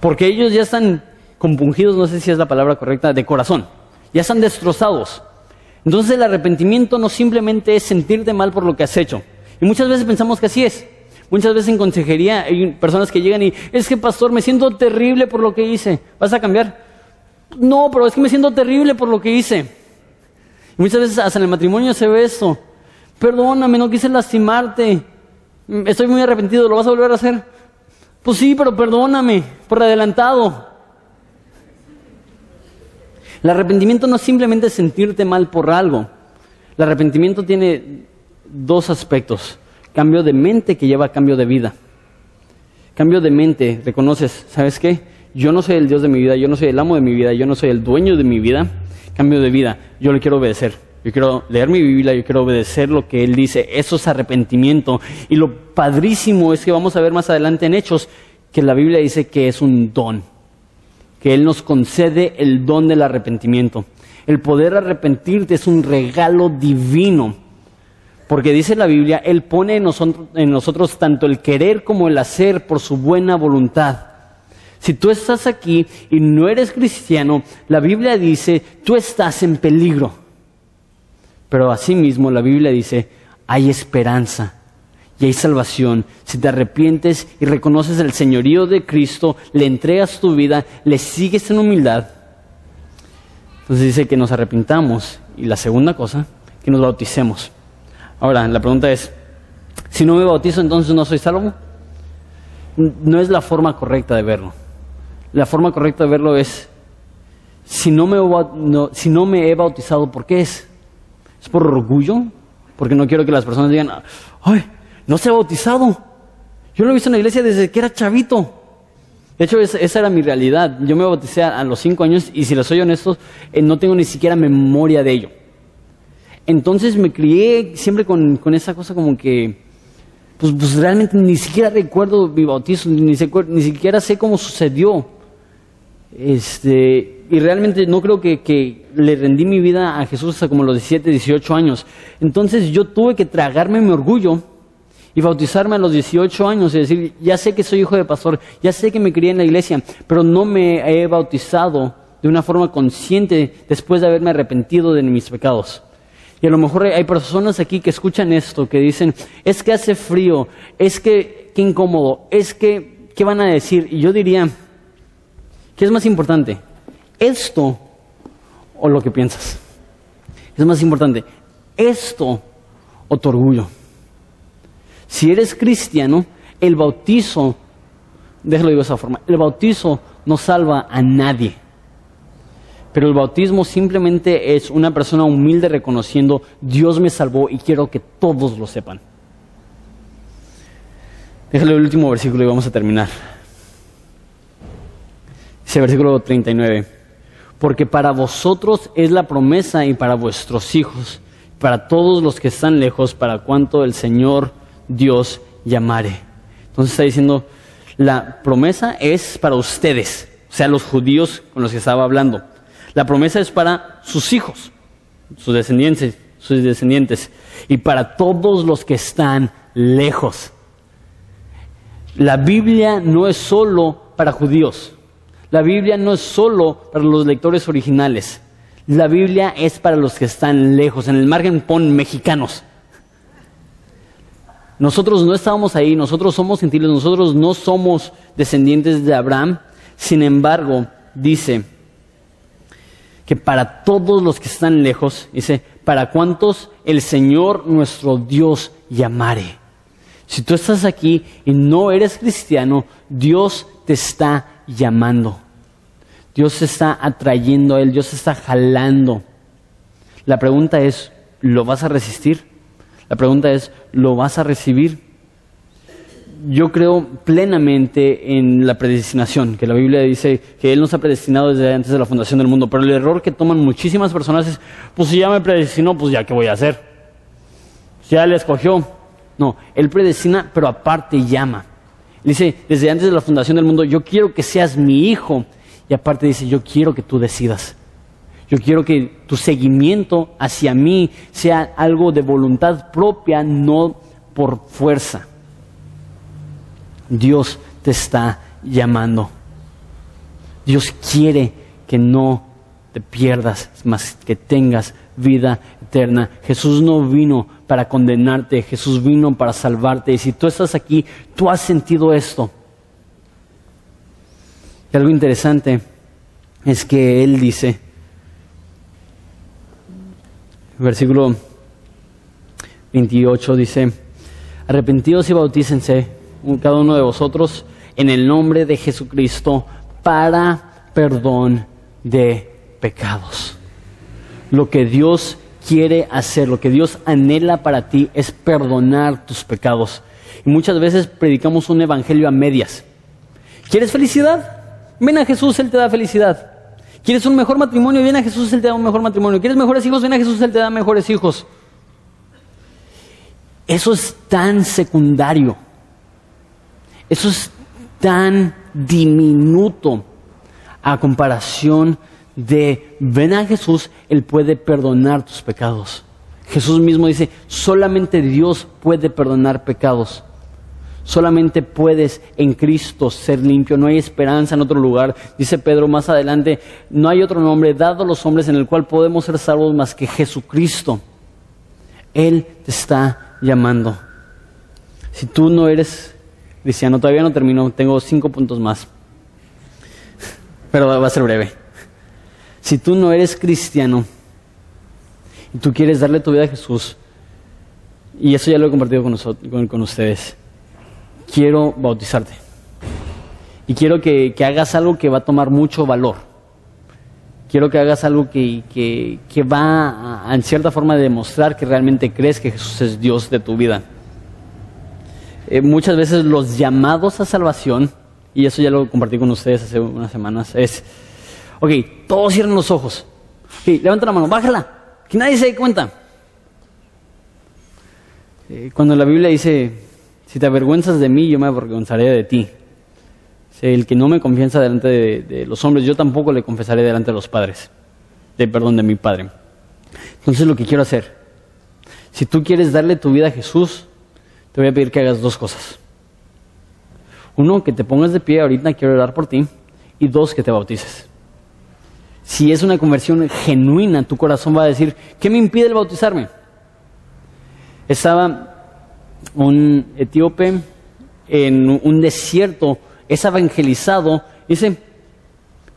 Porque ellos ya están compungidos, no sé si es la palabra correcta, de corazón. Ya están destrozados. Entonces el arrepentimiento no simplemente es sentirte mal por lo que has hecho. Y muchas veces pensamos que así es. Muchas veces en consejería hay personas que llegan y, es que pastor, me siento terrible por lo que hice. ¿Vas a cambiar? No, pero es que me siento terrible por lo que hice. Y muchas veces hasta en el matrimonio se ve eso. Perdóname, no quise lastimarte. Estoy muy arrepentido, ¿lo vas a volver a hacer? Pues sí, pero perdóname por adelantado. El arrepentimiento no es simplemente sentirte mal por algo. El arrepentimiento tiene dos aspectos. Cambio de mente que lleva a cambio de vida. Cambio de mente, reconoces, ¿sabes qué? Yo no soy el Dios de mi vida, yo no soy el amo de mi vida, yo no soy el dueño de mi vida. Cambio de vida, yo le quiero obedecer. Yo quiero leer mi Biblia, yo quiero obedecer lo que Él dice. Eso es arrepentimiento. Y lo padrísimo es que vamos a ver más adelante en Hechos que la Biblia dice que es un don. Que Él nos concede el don del arrepentimiento. El poder arrepentirte es un regalo divino. Porque dice la Biblia, Él pone en nosotros, en nosotros tanto el querer como el hacer por su buena voluntad. Si tú estás aquí y no eres cristiano, la Biblia dice, tú estás en peligro. Pero asimismo la Biblia dice, hay esperanza y hay salvación. Si te arrepientes y reconoces el señorío de Cristo, le entregas tu vida, le sigues en humildad, entonces dice que nos arrepintamos. Y la segunda cosa, que nos bauticemos. Ahora, la pregunta es, si no me bautizo, entonces no soy salvo. No es la forma correcta de verlo. La forma correcta de verlo es, si no me, si no me he bautizado, ¿por qué es? ¿Es por orgullo? Porque no quiero que las personas digan, ay, no se ha bautizado. Yo lo he visto en la iglesia desde que era chavito. De hecho, esa, era mi realidad. Yo me bauticé a, los cinco años y si les soy honesto, eh, no tengo ni siquiera memoria de ello. Entonces me crié siempre con, esa cosa como que, pues, pues, realmente ni siquiera recuerdo mi bautizo, ni, ni siquiera sé cómo sucedió. Este, y realmente no creo que, que, le rendí mi vida a Jesús hasta como los 17, 18 años. Entonces yo tuve que tragarme mi orgullo y bautizarme a los 18 años y decir, ya sé que soy hijo de pastor, ya sé que me crié en la iglesia, pero no me he bautizado de una forma consciente después de haberme arrepentido de mis pecados. Y a lo mejor hay personas aquí que escuchan esto, que dicen, es que hace frío, es que, qué incómodo, es que, ¿qué van a decir? Y yo diría, ¿qué es más importante? ¿Esto o lo que piensas? Es más importante, ¿esto o tu orgullo? Si eres cristiano, el bautizo, déjalo digo de esa forma, el bautizo no salva a nadie. Pero el bautismo simplemente es una persona humilde reconociendo, Dios me salvó y quiero que todos lo sepan. Déjale el último versículo y vamos a terminar. Versículo 39. Porque para vosotros es la promesa y para vuestros hijos, para todos los que están lejos, para cuanto el Señor Dios llamare. Entonces está diciendo, la promesa es para ustedes, o sea, los judíos con los que estaba hablando. La promesa es para sus hijos, sus descendientes, sus descendientes, y para todos los que están lejos. La Biblia no es solo para judíos. La Biblia no es solo para los lectores originales. La Biblia es para los que están lejos. En el margen pon mexicanos. Nosotros no estábamos ahí, nosotros somos gentiles, nosotros no somos descendientes de Abraham. Sin embargo, dice que para todos los que están lejos, dice, para cuantos el Señor nuestro Dios llamare. Si tú estás aquí y no eres cristiano, Dios te está llamando. Dios te está atrayendo a Él, Dios te está jalando. La pregunta es, ¿lo vas a resistir? La pregunta es, ¿lo vas a recibir? Yo creo plenamente en la predestinación, que la Biblia dice que Él nos ha predestinado desde antes de la fundación del mundo, pero el error que toman muchísimas personas es, pues si ya me predestinó, pues ya qué voy a hacer. Si ya le escogió. No, Él predestina, pero aparte llama. Dice, desde antes de la fundación del mundo, yo quiero que seas mi hijo. Y aparte dice, yo quiero que tú decidas. Yo quiero que tu seguimiento hacia mí sea algo de voluntad propia, no por fuerza. Dios te está llamando. Dios quiere que no te pierdas, más que tengas vida eterna. Jesús no vino para condenarte, Jesús vino para salvarte. Y si tú estás aquí, tú has sentido esto. Y algo interesante es que Él dice, versículo 28 dice, arrepentidos y bautícense cada uno de vosotros en el nombre de Jesucristo para perdón de pecados. Lo que Dios quiere hacer, lo que Dios anhela para ti es perdonar tus pecados. Y muchas veces predicamos un evangelio a medias. ¿Quieres felicidad? Ven a Jesús, Él te da felicidad. ¿Quieres un mejor matrimonio? Viene a Jesús, Él te da un mejor matrimonio. ¿Quieres mejores hijos? Viene a Jesús, Él te da mejores hijos. Eso es tan secundario. Eso es tan diminuto a comparación de ven a Jesús, Él puede perdonar tus pecados. Jesús mismo dice, solamente Dios puede perdonar pecados. Solamente puedes en Cristo ser limpio, no hay esperanza en otro lugar. Dice Pedro más adelante, no hay otro nombre dado a los hombres en el cual podemos ser salvos más que Jesucristo. Él te está llamando. Si tú no eres cristiano, todavía no termino, tengo cinco puntos más, pero va a ser breve. Si tú no eres cristiano y tú quieres darle tu vida a Jesús, y eso ya lo he compartido con, nosotros, con, ustedes, quiero bautizarte. Y quiero que, hagas algo que va a tomar mucho valor. Quiero que hagas algo que, que, va a, en cierta forma de demostrar que realmente crees que Jesús es Dios de tu vida. Eh, muchas veces los llamados a salvación, y eso ya lo compartí con ustedes hace unas semanas, es, ok, todos cierren los ojos. levanta la mano, bájala, que nadie se dé cuenta. Eh, cuando la Biblia dice, si te avergüenzas de mí, yo me avergonzaré de ti. El que no me confiesa delante de, los hombres, yo tampoco le confesaré delante de los padres, de perdón de mi padre. Entonces lo que quiero hacer, si tú quieres darle tu vida a Jesús, te voy a pedir que hagas dos cosas. Uno, que te pongas de pie, ahorita quiero orar por ti. Y dos, que te bautices. Si es una conversión genuina, tu corazón va a decir, ¿qué me impide el bautizarme? Estaba un etíope en un desierto, es evangelizado, dice,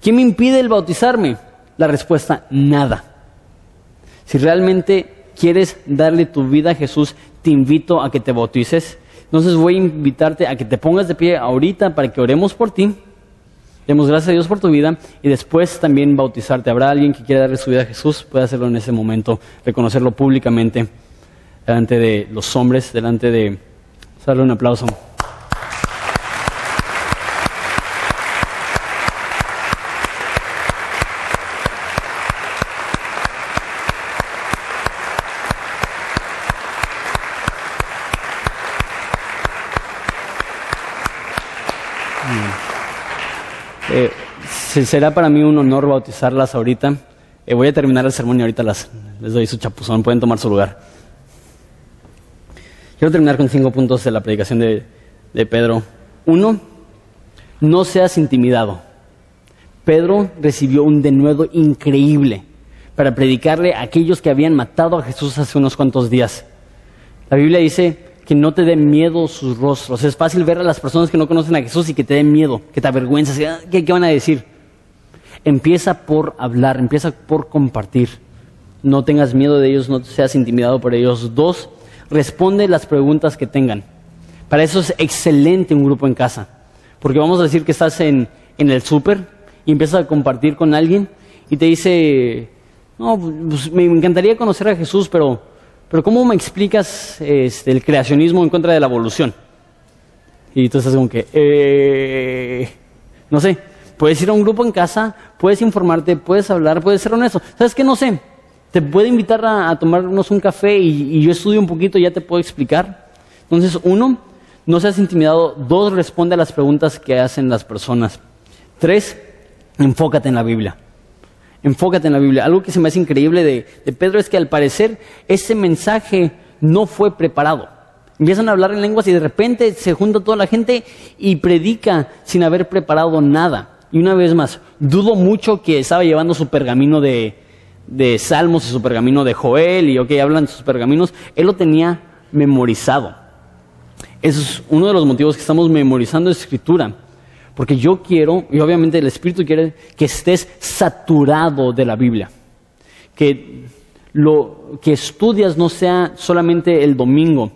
¿qué me impide el bautizarme? La respuesta, nada. Si realmente quieres darle tu vida a Jesús, te invito a que te bautices. Entonces voy a invitarte a que te pongas de pie ahorita para que oremos por ti. Demos gracias a Dios por tu vida y después también bautizarte. Habrá alguien que quiera darle su vida a Jesús, puede hacerlo en ese momento, reconocerlo públicamente delante de los hombres, delante de... Darle un aplauso. Eh, será para mí un honor bautizarlas ahorita. Eh, voy a terminar el sermón y ahorita les doy su chapuzón, pueden tomar su lugar. Quiero terminar con cinco puntos de la predicación de, de Pedro. Uno, no seas intimidado. Pedro recibió un denuedo increíble para predicarle a aquellos que habían matado a Jesús hace unos cuantos días. La Biblia dice que no te den miedo sus rostros. Es fácil ver a las personas que no conocen a Jesús y que te den miedo, que te avergüenzas. ¿Qué, qué van a decir? Empieza por hablar, empieza por compartir. No tengas miedo de ellos, no seas intimidado por ellos. Dos, responde las preguntas que tengan. Para eso es excelente un grupo en casa. Porque vamos a decir que estás en, en el súper y empiezas a compartir con alguien y te dice, no, pues me encantaría conocer a Jesús, pero pero ¿cómo me explicas este, el creacionismo en contra de la evolución? Y tú estás como que, eh, no sé, puedes ir a un grupo en casa, puedes informarte, puedes hablar, puedes ser honesto. ¿Sabes qué? No sé, te puede invitar a, tomarnos un café y, y, yo estudio un poquito y ya te puedo explicar. Entonces, uno, no seas intimidado. Dos, responde a las preguntas que hacen las personas. Tres, enfócate en la Biblia. Enfócate en la Biblia. Algo que se me hace increíble de, Pedro es que al parecer ese mensaje no fue preparado. Empiezan a hablar en lenguas y de repente se junta toda la gente y predica sin haber preparado nada. Y una vez más, dudo mucho que estaba llevando su pergamino de, de Salmos y su pergamino de Joel y ok, hablan de sus pergaminos. Él lo tenía memorizado. Eso es uno de los motivos que estamos memorizando escritura. Porque yo quiero, y obviamente el Espíritu quiere que estés saturado de la Biblia. Que lo que estudias no sea solamente el domingo,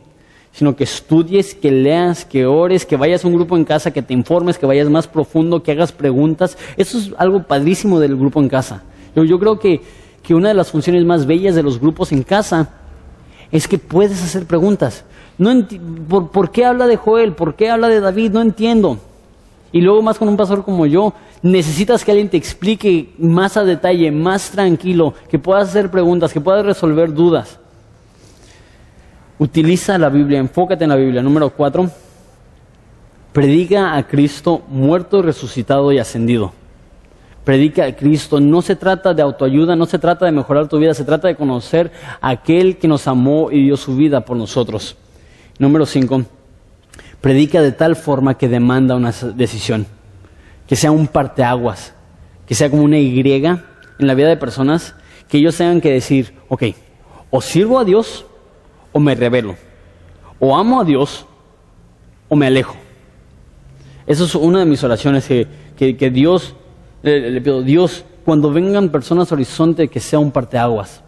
sino que estudies, que leas, que ores, que vayas a un grupo en casa, que te informes, que vayas más profundo, que hagas preguntas. Eso es algo padrísimo del grupo en casa. Yo, creo que, que una de las funciones más bellas de los grupos en casa es que puedes hacer preguntas. No por, ¿Por qué habla de Joel? ¿Por qué habla de David? No entiendo. Y luego más con un pastor como yo, necesitas que alguien te explique más a detalle, más tranquilo, que puedas hacer preguntas, que puedas resolver dudas. Utiliza la Biblia, enfócate en la Biblia. Número cuatro, predica a Cristo muerto, resucitado y ascendido. Predica a Cristo. No se trata de autoayuda, no se trata de mejorar tu vida, se trata de conocer a aquel que nos amó y dio su vida por nosotros. Número cinco, predica de tal forma que demanda una decisión, que sea un parteaguas, que sea como una Y en la vida de personas, que ellos tengan que decir, ok, o sirvo a Dios o me rebelo. O amo a Dios o me alejo. Esa es una de mis oraciones, que, que, Dios, le, le pido, Dios, cuando vengan personas a Horizonte, que sea un parteaguas.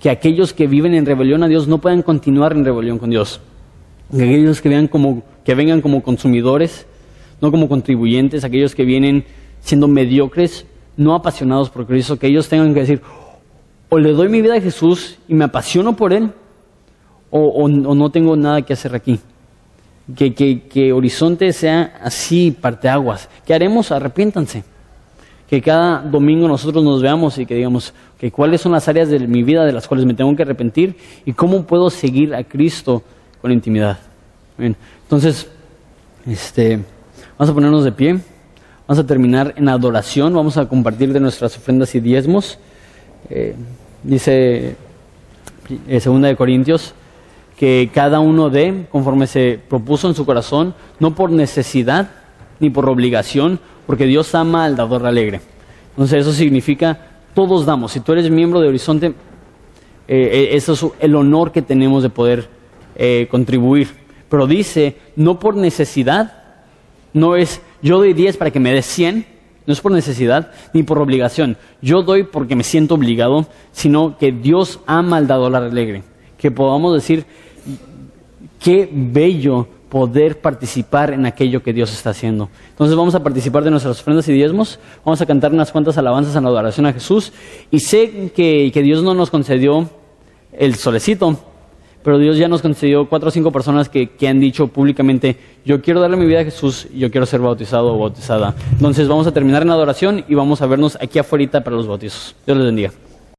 Que aquellos que viven en rebelión a Dios no puedan continuar en rebelión con Dios. Que aquellos que, vean como, que vengan como consumidores, no como contribuyentes, aquellos que vienen siendo mediocres, no apasionados por Cristo, que ellos tengan que decir, o le doy mi vida a Jesús y me apasiono por Él, o, o- o no tengo nada que hacer aquí. Que, que, que Horizonte sea así, parteaguas. ¿Qué haremos? Arrepiéntanse. Que cada domingo nosotros nos veamos y que digamos, que cuáles son las áreas de mi vida de las cuales me tengo que arrepentir y cómo puedo seguir a Cristo con intimidad. Bien. Entonces, este, vamos a ponernos de pie. Vamos a terminar en adoración. Vamos a compartir de nuestras ofrendas y diezmos. Eh, dice eh, Segunda de Corintios que cada uno dé conforme se propuso en su corazón, no por necesidad ni por obligación, porque Dios ama al dador alegre. Entonces eso significa todos damos. Si tú eres miembro de Horizonte, eh, eh, eso es el honor que tenemos de poder eh, contribuir. Pero dice, no por necesidad, no es yo doy 10 para que me des 100, no es por necesidad ni por obligación. Yo doy porque me siento obligado, sino que Dios ama al dador alegre. Que podamos decir, qué bello poder participar en aquello que Dios está haciendo. Entonces vamos a participar de nuestras ofrendas y diezmos, vamos a cantar unas cuantas alabanzas en la adoración a Jesús y sé que, que Dios no nos concedió el solecito, pero Dios ya nos concedió cuatro o cinco personas que, que han dicho públicamente, yo quiero darle mi vida a Jesús yo quiero ser bautizado o bautizada. Entonces vamos a terminar en adoración y vamos a vernos aquí afuera para los bautizos. Dios les bendiga.